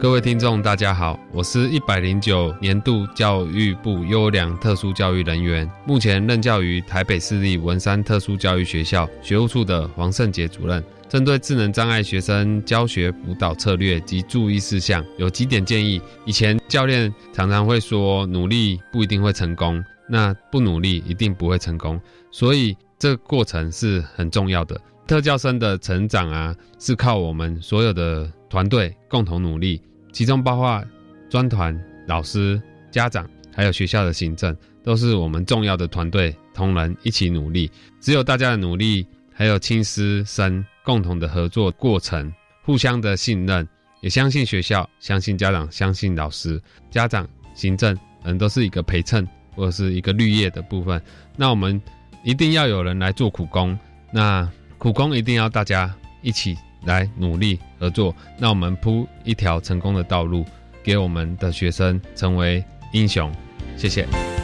[SPEAKER 12] 各位听众，大家好，我是一百零九年度教育部优良特殊教育人员，目前任教于台北市立文山特殊教育学校学务处的黄胜杰主任。针对智能障碍学生教学辅导策略及注意事项，有几点建议。以前教练常常会说，努力不一定会成功。那不努力一定不会成功，所以这个过程是很重要的。特教生的成长啊，是靠我们所有的团队共同努力，其中包括专团、老师、家长，还有学校的行政，都是我们重要的团队同仁一起努力。只有大家的努力，还有亲师生共同的合作过程，互相的信任，也相信学校，相信家长，相信老师、家长、行政，人都是一个陪衬。或者是一个绿叶的部分，那我们一定要有人来做苦工，那苦工一定要大家一起来努力合作，那我们铺一条成功的道路，给我们的学生成为英雄。谢谢。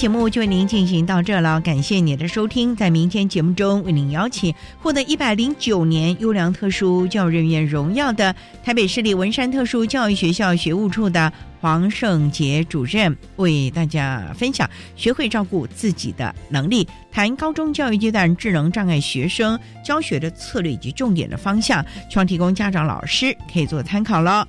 [SPEAKER 1] 节目就为您进行到这了，感谢您的收听。在明天节目中，为您邀请获得一百零九年优良特殊教育人员荣耀的台北市立文山特殊教育学校学务处的黄胜杰主任，为大家分享学会照顾自己的能力，谈高中教育阶段智能障碍学生教学的策略以及重点的方向，希望提供家长老师可以做参考了。